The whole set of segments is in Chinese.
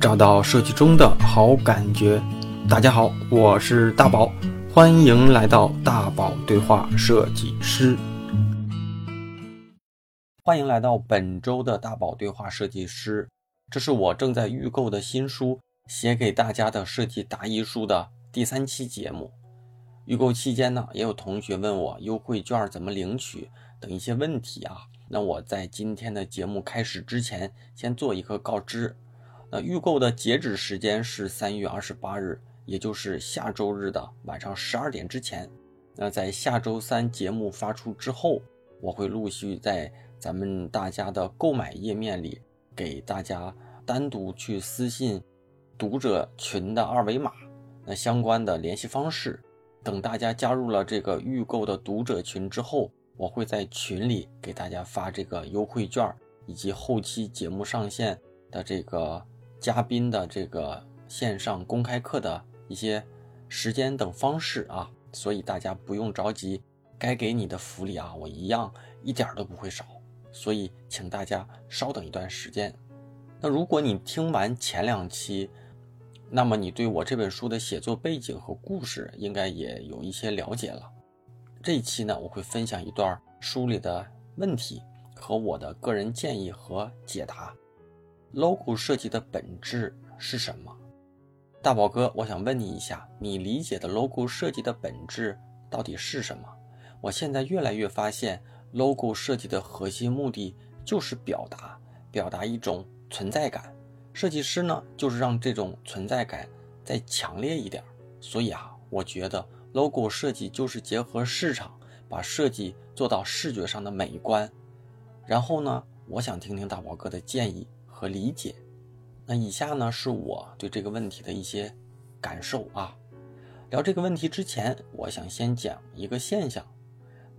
找到设计中的好感觉。大家好，我是大宝，欢迎来到大宝对话设计师。欢迎来到本周的大宝对话设计师。这是我正在预购的新书《写给大家的设计答疑书》的第三期节目。预购期间呢，也有同学问我优惠券怎么领取等一些问题啊。那我在今天的节目开始之前，先做一个告知。那预购的截止时间是三月二十八日，也就是下周日的晚上十二点之前。那在下周三节目发出之后，我会陆续在咱们大家的购买页面里给大家单独去私信读者群的二维码，那相关的联系方式。等大家加入了这个预购的读者群之后，我会在群里给大家发这个优惠券，以及后期节目上线的这个嘉宾的这个线上公开课的一些时间等方式啊。所以大家不用着急，该给你的福利啊，我一样一点都不会少。所以请大家稍等一段时间。那如果你听完前两期，那么你对我这本书的写作背景和故事应该也有一些了解了。这一期呢，我会分享一段书里的问题和我的个人建议和解答。Logo 设计的本质是什么？大宝哥，我想问你一下，你理解的 logo 设计的本质到底是什么？我现在越来越发现，logo 设计的核心目的就是表达，表达一种存在感。设计师呢，就是让这种存在感再强烈一点。所以啊，我觉得 logo 设计就是结合市场，把设计做到视觉上的美观。然后呢，我想听听大宝哥的建议和理解。那以下呢，是我对这个问题的一些感受啊。聊这个问题之前，我想先讲一个现象：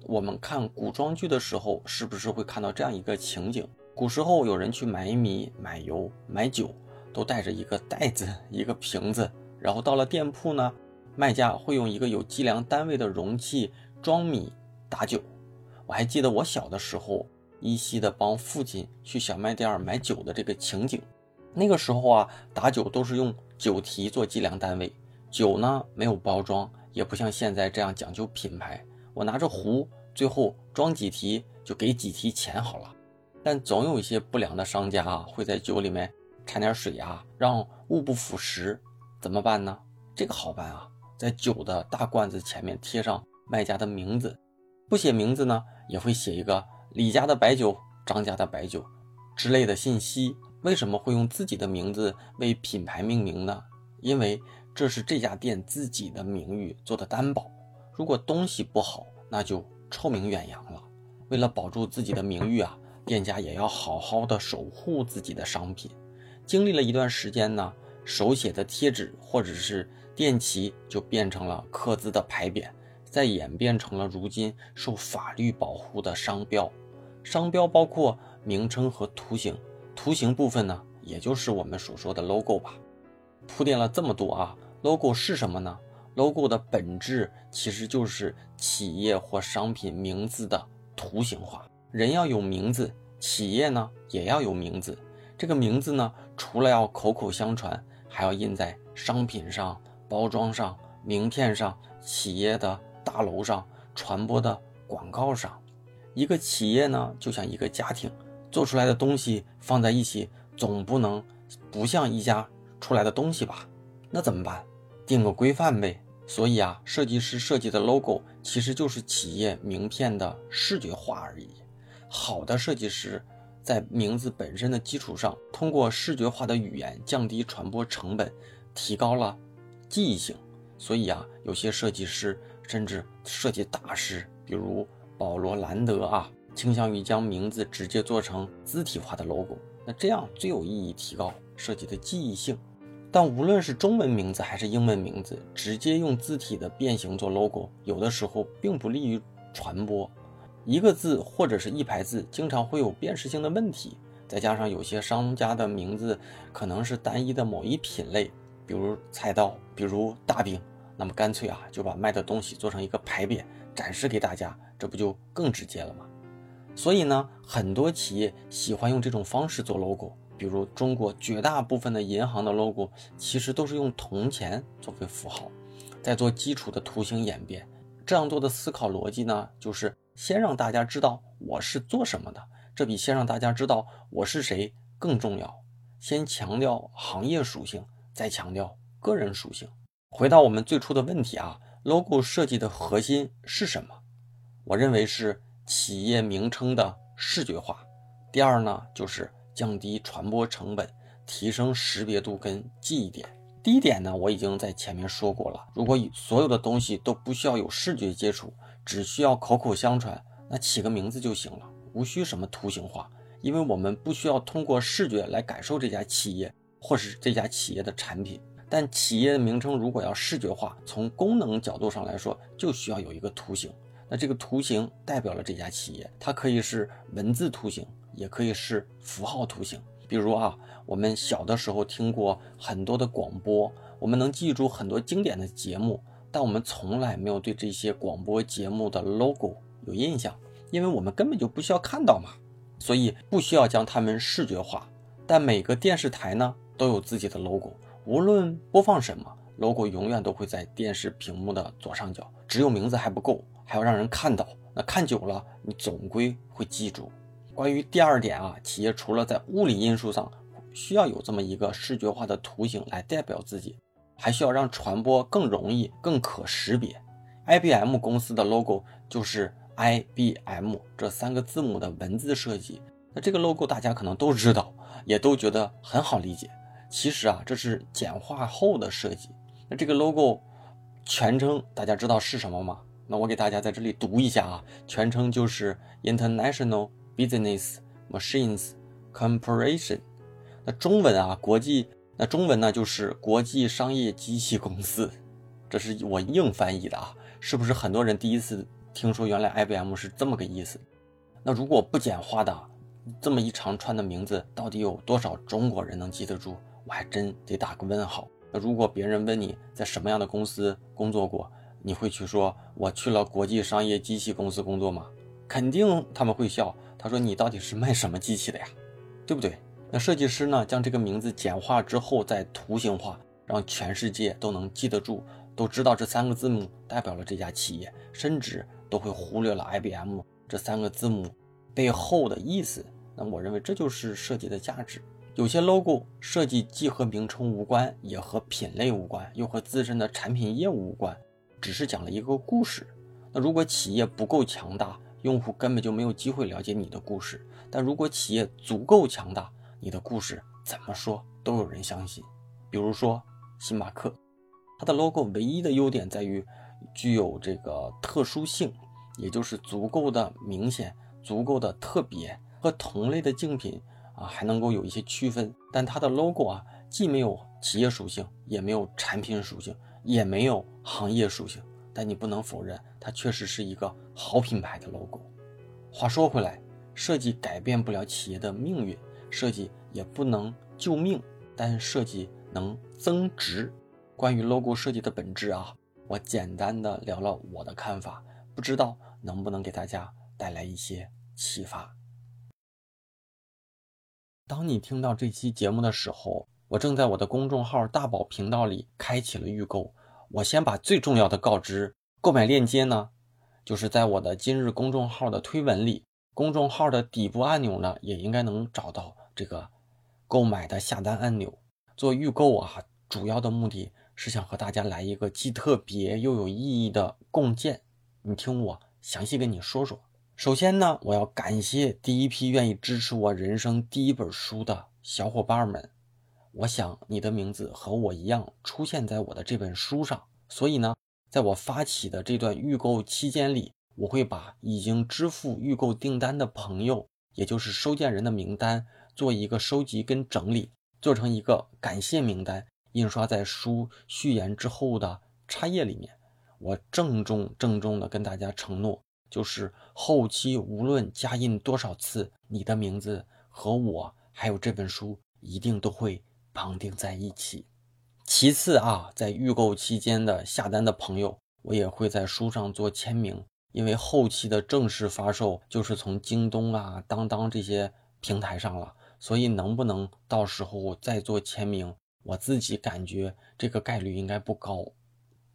我们看古装剧的时候，是不是会看到这样一个情景？古时候有人去买米、买油、买酒，都带着一个袋子、一个瓶子，然后到了店铺呢，卖家会用一个有计量单位的容器装米打酒。我还记得我小的时候，依稀的帮父亲去小卖店买酒的这个情景。那个时候啊，打酒都是用酒提做计量单位，酒呢没有包装，也不像现在这样讲究品牌。我拿着壶，最后装几提就给几提钱好了。但总有一些不良的商家啊，会在酒里面掺点水啊，让物不腐蚀，怎么办呢？这个好办啊，在酒的大罐子前面贴上卖家的名字，不写名字呢，也会写一个李家的白酒、张家的白酒之类的信息。为什么会用自己的名字为品牌命名呢？因为这是这家店自己的名誉做的担保。如果东西不好，那就臭名远扬了。为了保住自己的名誉啊。店家也要好好的守护自己的商品。经历了一段时间呢，手写的贴纸或者是店旗就变成了刻字的牌匾，再演变成了如今受法律保护的商标。商标包括名称和图形，图形部分呢，也就是我们所说的 logo 吧。铺垫了这么多啊，logo 是什么呢？logo 的本质其实就是企业或商品名字的图形化。人要有名字，企业呢也要有名字。这个名字呢，除了要口口相传，还要印在商品上、包装上、名片上、企业的大楼上、传播的广告上。一个企业呢，就像一个家庭，做出来的东西放在一起，总不能不像一家出来的东西吧？那怎么办？定个规范呗。所以啊，设计师设计的 logo 其实就是企业名片的视觉化而已。好的设计师在名字本身的基础上，通过视觉化的语言降低传播成本，提高了记忆性。所以啊，有些设计师甚至设计大师，比如保罗·兰德啊，倾向于将名字直接做成字体化的 logo。那这样最有意义，提高设计的记忆性。但无论是中文名字还是英文名字，直接用字体的变形做 logo，有的时候并不利于传播。一个字或者是一排字，经常会有辨识性的问题。再加上有些商家的名字可能是单一的某一品类，比如菜刀，比如大饼，那么干脆啊就把卖的东西做成一个牌匾展示给大家，这不就更直接了吗？所以呢，很多企业喜欢用这种方式做 logo，比如中国绝大部分的银行的 logo，其实都是用铜钱作为符号，在做基础的图形演变。这样做的思考逻辑呢，就是先让大家知道我是做什么的，这比先让大家知道我是谁更重要。先强调行业属性，再强调个人属性。回到我们最初的问题啊，logo 设计的核心是什么？我认为是企业名称的视觉化。第二呢，就是降低传播成本，提升识别度跟记忆点。第一点呢，我已经在前面说过了。如果所有的东西都不需要有视觉接触，只需要口口相传，那起个名字就行了，无需什么图形化。因为我们不需要通过视觉来感受这家企业或是这家企业的产品。但企业的名称如果要视觉化，从功能角度上来说，就需要有一个图形。那这个图形代表了这家企业，它可以是文字图形。也可以是符号图形，比如啊，我们小的时候听过很多的广播，我们能记住很多经典的节目，但我们从来没有对这些广播节目的 logo 有印象，因为我们根本就不需要看到嘛，所以不需要将它们视觉化。但每个电视台呢都有自己的 logo，无论播放什么，logo 永远都会在电视屏幕的左上角。只有名字还不够，还要让人看到，那看久了，你总归会记住。关于第二点啊，企业除了在物理因素上需要有这么一个视觉化的图形来代表自己，还需要让传播更容易、更可识别。IBM 公司的 logo 就是 IBM 这三个字母的文字设计。那这个 logo 大家可能都知道，也都觉得很好理解。其实啊，这是简化后的设计。那这个 logo 全称大家知道是什么吗？那我给大家在这里读一下啊，全称就是 International。Business Machines Corporation，那中文啊，国际那中文呢就是国际商业机器公司，这是我硬翻译的啊，是不是很多人第一次听说原来 IBM 是这么个意思？那如果不简化的这么一长串的名字，到底有多少中国人能记得住？我还真得打个问号。那如果别人问你在什么样的公司工作过，你会去说我去了国际商业机器公司工作吗？肯定他们会笑。他说：“你到底是卖什么机器的呀？对不对？那设计师呢，将这个名字简化之后再图形化，让全世界都能记得住，都知道这三个字母代表了这家企业，甚至都会忽略了 IBM 这三个字母背后的意思。那我认为这就是设计的价值。有些 logo 设计既和名称无关，也和品类无关，又和自身的产品业务无关，只是讲了一个故事。那如果企业不够强大，用户根本就没有机会了解你的故事，但如果企业足够强大，你的故事怎么说都有人相信。比如说星巴克，它的 logo 唯一的优点在于具有这个特殊性，也就是足够的明显、足够的特别，和同类的竞品啊还能够有一些区分。但它的 logo 啊，既没有企业属性，也没有产品属性，也没有行业属性。但你不能否认，它确实是一个好品牌的 logo。话说回来，设计改变不了企业的命运，设计也不能救命，但设计能增值。关于 logo 设计的本质啊，我简单的聊了我的看法，不知道能不能给大家带来一些启发。当你听到这期节目的时候，我正在我的公众号大宝频道里开启了预购。我先把最重要的告知，购买链接呢，就是在我的今日公众号的推文里，公众号的底部按钮呢，也应该能找到这个购买的下单按钮。做预购啊，主要的目的是想和大家来一个既特别又有意义的共建。你听我详细跟你说说。首先呢，我要感谢第一批愿意支持我人生第一本书的小伙伴们。我想你的名字和我一样出现在我的这本书上，所以呢，在我发起的这段预购期间里，我会把已经支付预购订单的朋友，也就是收件人的名单，做一个收集跟整理，做成一个感谢名单，印刷在书序言之后的插页里面。我郑重郑重的跟大家承诺，就是后期无论加印多少次，你的名字和我还有这本书一定都会。绑定在一起。其次啊，在预购期间的下单的朋友，我也会在书上做签名，因为后期的正式发售就是从京东啊、当当这些平台上了，所以能不能到时候再做签名，我自己感觉这个概率应该不高。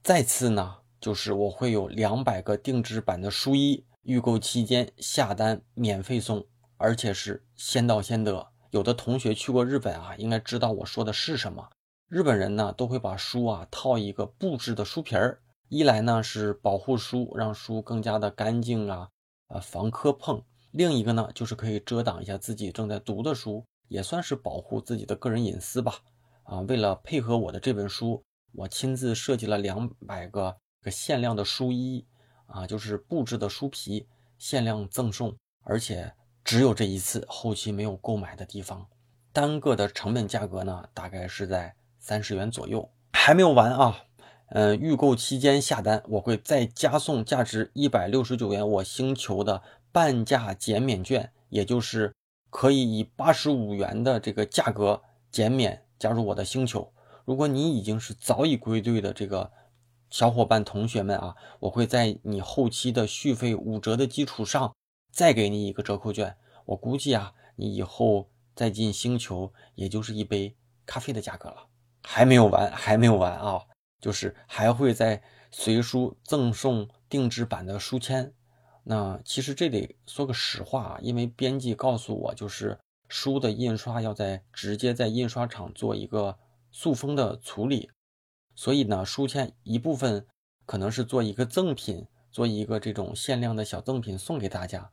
再次呢，就是我会有两百个定制版的书衣，预购期间下单免费送，而且是先到先得。有的同学去过日本啊，应该知道我说的是什么。日本人呢都会把书啊套一个布制的书皮儿，一来呢是保护书，让书更加的干净啊，呃防磕碰；另一个呢就是可以遮挡一下自己正在读的书，也算是保护自己的个人隐私吧。啊，为了配合我的这本书，我亲自设计了两百个个限量的书衣，啊，就是布制的书皮，限量赠送，而且只有这一次，后期没有购买的地方。单个的成本价格呢，大概是在。三十元左右还没有完啊，嗯，预购期间下单，我会再加送价值一百六十九元我星球的半价减免券，也就是可以以八十五元的这个价格减免加入我的星球。如果你已经是早已归队的这个小伙伴同学们啊，我会在你后期的续费五折的基础上再给你一个折扣券。我估计啊，你以后再进星球也就是一杯咖啡的价格了。还没有完，还没有完啊！就是还会在随书赠送定制版的书签。那其实这得说个实话啊，因为编辑告诉我，就是书的印刷要在直接在印刷厂做一个塑封的处理，所以呢，书签一部分可能是做一个赠品，做一个这种限量的小赠品送给大家。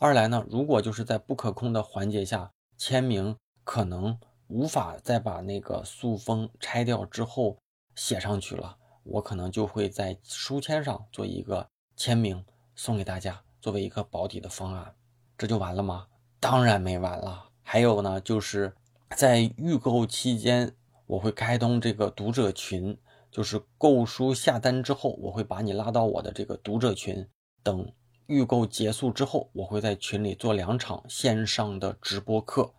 二来呢，如果就是在不可控的环节下签名，可能。无法再把那个塑封拆掉之后写上去了，我可能就会在书签上做一个签名送给大家，作为一个保底的方案。这就完了吗？当然没完了。还有呢，就是在预购期间，我会开通这个读者群，就是购书下单之后，我会把你拉到我的这个读者群。等预购结束之后，我会在群里做两场线上的直播课。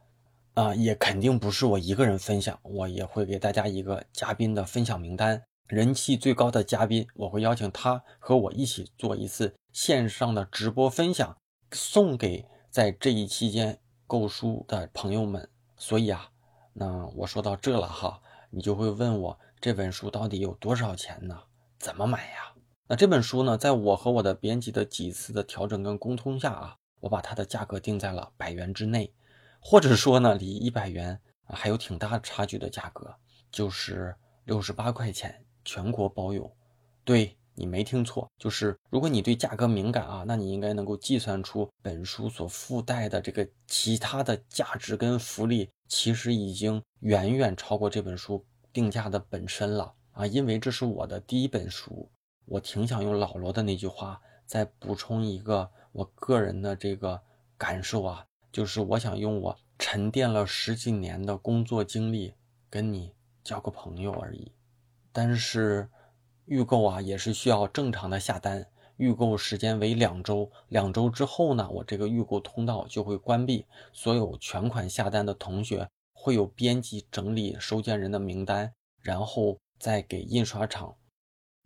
啊，也肯定不是我一个人分享，我也会给大家一个嘉宾的分享名单，人气最高的嘉宾，我会邀请他和我一起做一次线上的直播分享，送给在这一期间购书的朋友们。所以啊，那我说到这了哈，你就会问我这本书到底有多少钱呢？怎么买呀？那这本书呢，在我和我的编辑的几次的调整跟沟通下啊，我把它的价格定在了百元之内。或者说呢，离一百元还有挺大差距的价格，就是六十八块钱，全国包邮。对你没听错，就是如果你对价格敏感啊，那你应该能够计算出本书所附带的这个其他的价值跟福利，其实已经远远超过这本书定价的本身了啊！因为这是我的第一本书，我挺想用老罗的那句话再补充一个我个人的这个感受啊。就是我想用我沉淀了十几年的工作经历跟你交个朋友而已，但是预购啊也是需要正常的下单，预购时间为两周，两周之后呢，我这个预购通道就会关闭，所有全款下单的同学会有编辑整理收件人的名单，然后再给印刷厂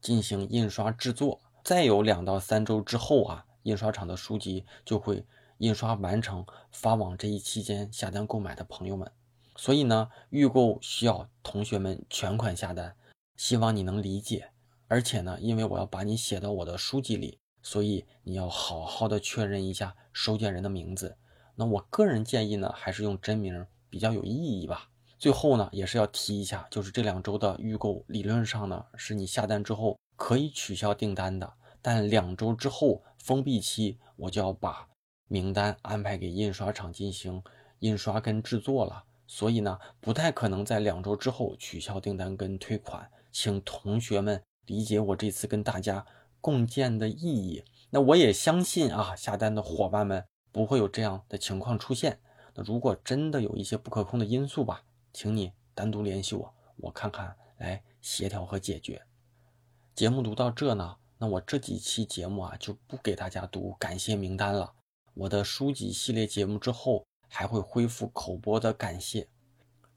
进行印刷制作，再有两到三周之后啊，印刷厂的书籍就会。印刷完成发往这一期间下单购买的朋友们，所以呢，预购需要同学们全款下单，希望你能理解。而且呢，因为我要把你写到我的书籍里，所以你要好好的确认一下收件人的名字。那我个人建议呢，还是用真名比较有意义吧。最后呢，也是要提一下，就是这两周的预购，理论上呢，是你下单之后可以取消订单的，但两周之后封闭期，我就要把。名单安排给印刷厂进行印刷跟制作了，所以呢，不太可能在两周之后取消订单跟退款，请同学们理解我这次跟大家共建的意义。那我也相信啊，下单的伙伴们不会有这样的情况出现。那如果真的有一些不可控的因素吧，请你单独联系我，我看看来协调和解决。节目读到这呢，那我这几期节目啊就不给大家读感谢名单了。我的书籍系列节目之后还会恢复口播的感谢，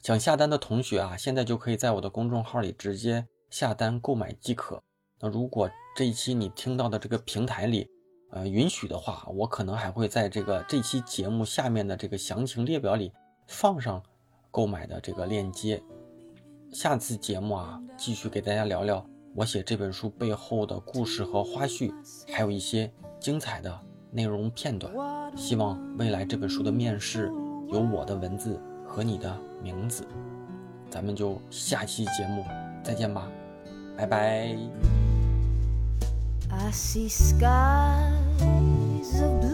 想下单的同学啊，现在就可以在我的公众号里直接下单购买即可。那如果这一期你听到的这个平台里，呃允许的话，我可能还会在这个这期节目下面的这个详情列表里放上购买的这个链接。下次节目啊，继续给大家聊聊我写这本书背后的故事和花絮，还有一些精彩的内容片段。希望未来这本书的面世有我的文字和你的名字。咱们就下期节目再见吧，拜拜。I see skies of blue.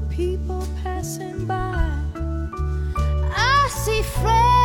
People passing by. I see friends